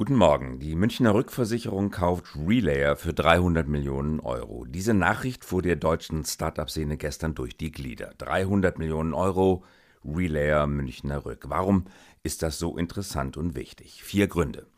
Guten Morgen. Die Münchner Rückversicherung kauft Relayer für 300 Millionen Euro. Diese Nachricht fuhr der deutschen Startup-Szene gestern durch die Glieder. 300 Millionen Euro, Relayer Münchner Rück. Warum ist das so interessant und wichtig? Vier Gründe.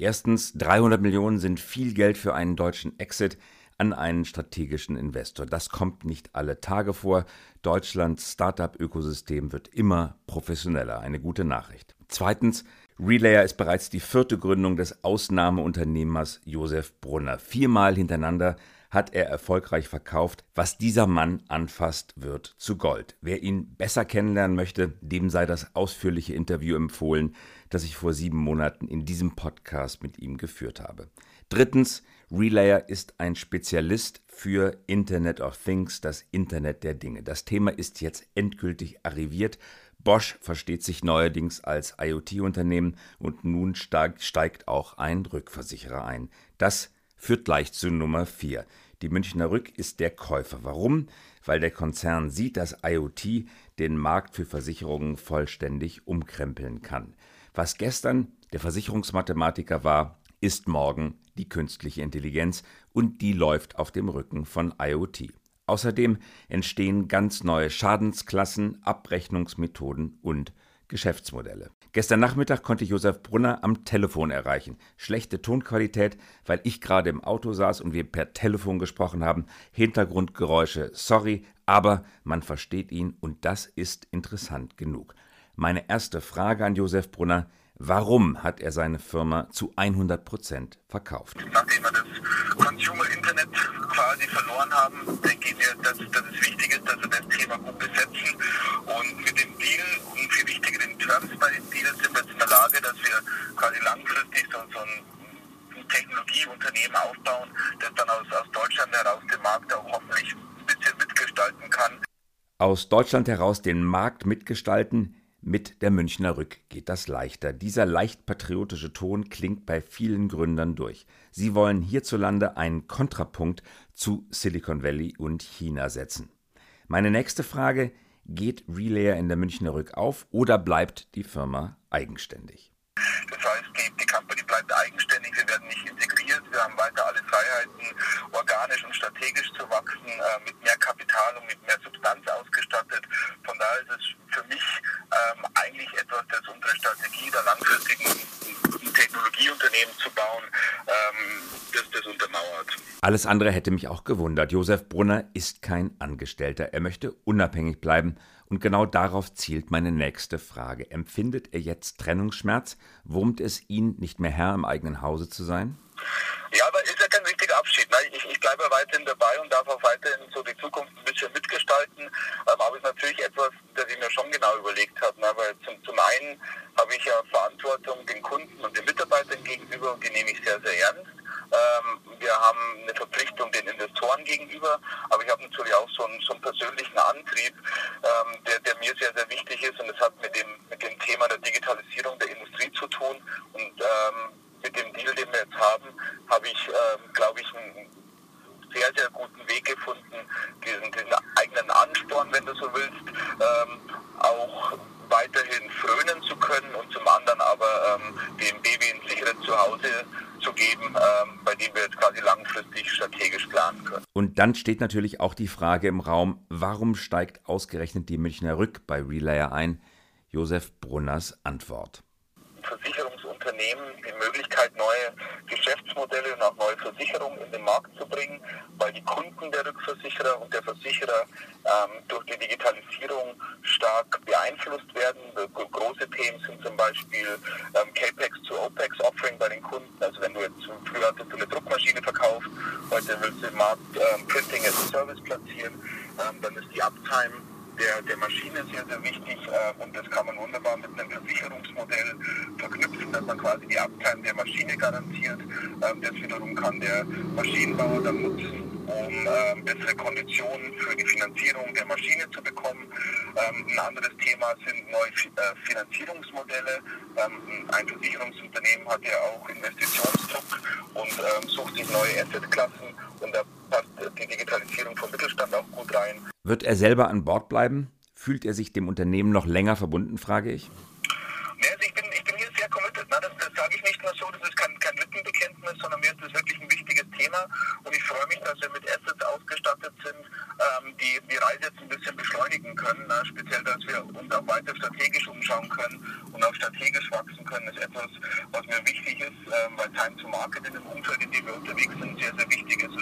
Erstens, 300 Millionen sind viel Geld für einen deutschen Exit an einen strategischen Investor. Das kommt nicht alle Tage vor. Deutschlands Startup-Ökosystem wird immer professioneller. Eine gute Nachricht. Zweitens, Relayer ist bereits die vierte Gründung des Ausnahmeunternehmers Josef Brunner. Viermal hintereinander hat er erfolgreich verkauft. Was dieser Mann anfasst, wird zu Gold. Wer ihn besser kennenlernen möchte, dem sei das ausführliche Interview empfohlen, das ich vor sieben Monaten in diesem Podcast mit ihm geführt habe. Drittens, Relayer ist ein Spezialist für Internet of Things, das Internet der Dinge. Das Thema ist jetzt endgültig arriviert. Bosch versteht sich neuerdings als IoT-Unternehmen und nun steigt auch ein Rückversicherer ein. Das führt gleich zu Nummer 4. Die Münchner Rück ist der Käufer. Warum? Weil der Konzern sieht, dass IoT den Markt für Versicherungen vollständig umkrempeln kann. Was gestern der Versicherungsmathematiker war, ist morgen die künstliche Intelligenz und die läuft auf dem Rücken von IoT. Außerdem entstehen ganz neue Schadensklassen, Abrechnungsmethoden und Geschäftsmodelle. Gestern Nachmittag konnte Josef Brunner am Telefon erreichen. Schlechte Tonqualität, weil ich gerade im Auto saß und wir per Telefon gesprochen haben. Hintergrundgeräusche, sorry, aber man versteht ihn und das ist interessant genug. Meine erste Frage an Josef Brunner, warum hat er seine Firma zu 100 Prozent verkauft? Nachdem wir das Consumer Internet quasi verloren haben, denke ich mir, dass, dass es wichtig ist, dass wir das Thema gut besetzen. Und mit dem Deal und viel wichtiger den Terms bei den Deals sind wir jetzt in der Lage, dass wir quasi langfristig so, so ein Technologieunternehmen aufbauen, das dann aus, aus Deutschland heraus den Markt auch hoffentlich ein bisschen mitgestalten kann. Aus Deutschland heraus den Markt mitgestalten, mit der Münchner Rück geht das leichter. Dieser leicht patriotische Ton klingt bei vielen Gründern durch. Sie wollen hierzulande einen Kontrapunkt zu Silicon Valley und China setzen. Meine nächste Frage, geht Relayer in der Münchner Rück auf oder bleibt die Firma eigenständig? Das heißt, die, die Company bleibt eigenständig, wir werden nicht integriert, wir haben weiter alle Freiheiten, organisch und strategisch zu wachsen, äh, mit mehr Kapital und mit mehr Substanz ausgestattet. Von daher ist es für mich ähm, etwas, das unsere Strategie der langfristigen Technologieunternehmen zu bauen, ähm, das das untermauert. Alles andere hätte mich auch gewundert. Josef Brunner ist kein Angestellter. Er möchte unabhängig bleiben. Und genau darauf zielt meine nächste Frage. Empfindet er jetzt Trennungsschmerz? Wurmt es ihn, nicht mehr Herr im eigenen Hause zu sein? Ja, aber ist ja kein richtiger Abschied. Ne? Ich, ich bleibe weiterhin dabei und darf auch weiterhin so die Zukunft ein bisschen mitgestalten. Ähm, aber es ist natürlich etwas, das ich mir schon genau überlegt habe. Ne? Weil zum, zum einen habe ich ja Verantwortung den Kunden und den Und die nehme ich sehr, sehr ernst. Ähm, wir haben eine Verpflichtung den Investoren gegenüber, aber ich habe natürlich auch so einen, so einen persönlichen Antrieb, ähm, der, der mir sehr, sehr wichtig ist und das hat mit dem, mit dem Thema der Digitalisierung der Industrie zu tun und ähm, mit dem Deal, den wir jetzt haben, habe ich, ähm, glaube ich, einen sehr, sehr guten Weg gefunden, diesen, diesen eigenen Ansporn, wenn du so willst, ähm, auch weiterhin frönen zu können und zum anderen aber ähm, dem Baby ein sicheres Zuhause zu geben, ähm, bei dem wir jetzt quasi langfristig strategisch planen können. Dann steht natürlich auch die Frage im Raum, warum steigt ausgerechnet die Münchner Rück bei Relayer ein? Josef Brunners Antwort. Versicherungsunternehmen die Möglichkeit, neue Geschäftsmodelle und auch neue Versicherungen in den Markt Kunden der Rückversicherer und der Versicherer ähm, durch die Digitalisierung stark beeinflusst werden. Große Themen sind zum Beispiel ähm, CAPEX zu OPEX Offering bei den Kunden. Also wenn du jetzt früher hattest du eine Druckmaschine verkauft, heute willst du im Markt ähm, Printing as a Service platzieren, ähm, dann ist die Uptime der, der Maschine sehr, sehr wichtig äh, und das kann man wunderbar mit einem Versicherungsmodell verknüpfen, dass man quasi die Uptime der Maschine garantiert. Ähm, das wiederum kann der Maschinenbauer dann nutzen, um ähm, bessere Konditionen für die Finanzierung der Maschine zu bekommen. Ähm, ein anderes Thema sind neue äh, Finanzierungsmodelle. Ähm, ein Versicherungsunternehmen hat ja auch Investitionsdruck und ähm, sucht sich neue Assetklassen und da passt die Digitalisierung vom Mittelstand auch gut rein. Wird er selber an Bord bleiben? Fühlt er sich dem Unternehmen noch länger verbunden, frage ich? Nee, also ich, bin, ich bin hier sehr committed. Ne? Das, das sage ich nicht nur so, das ist kein, strategisch wachsen können, ist etwas, was mir wichtig ist, ähm, weil Time to Market in dem Umfeld, in dem wir unterwegs sind, sehr, sehr wichtig ist.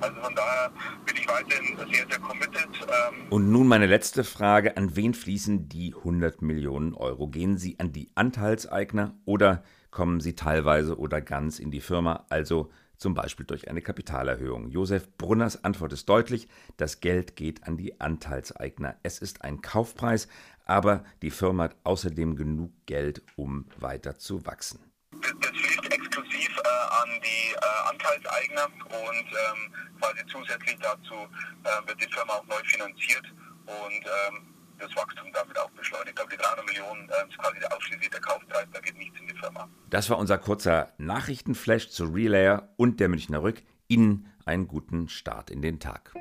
Also von daher bin ich weiterhin sehr, sehr committed. Ähm. Und nun meine letzte Frage. An wen fließen die 100 Millionen Euro? Gehen sie an die Anteilseigner oder kommen sie teilweise oder ganz in die Firma? Also zum Beispiel durch eine Kapitalerhöhung. Josef Brunners Antwort ist deutlich, das Geld geht an die Anteilseigner. Es ist ein Kaufpreis, aber die Firma hat außerdem genug Geld, um weiter zu wachsen. Das fließt exklusiv äh, an die äh, Anteilseigner und ähm, quasi zusätzlich dazu äh, wird die Firma auch neu finanziert und ähm, das Wachstum damit auch beschleunigt. Aber die 300 Millionen äh, ist quasi der Kaufpreis, da geht nichts in die Firma. Das war unser kurzer Nachrichtenflash zu Relayer und der Münchner Rück. Ihnen einen guten Start in den Tag.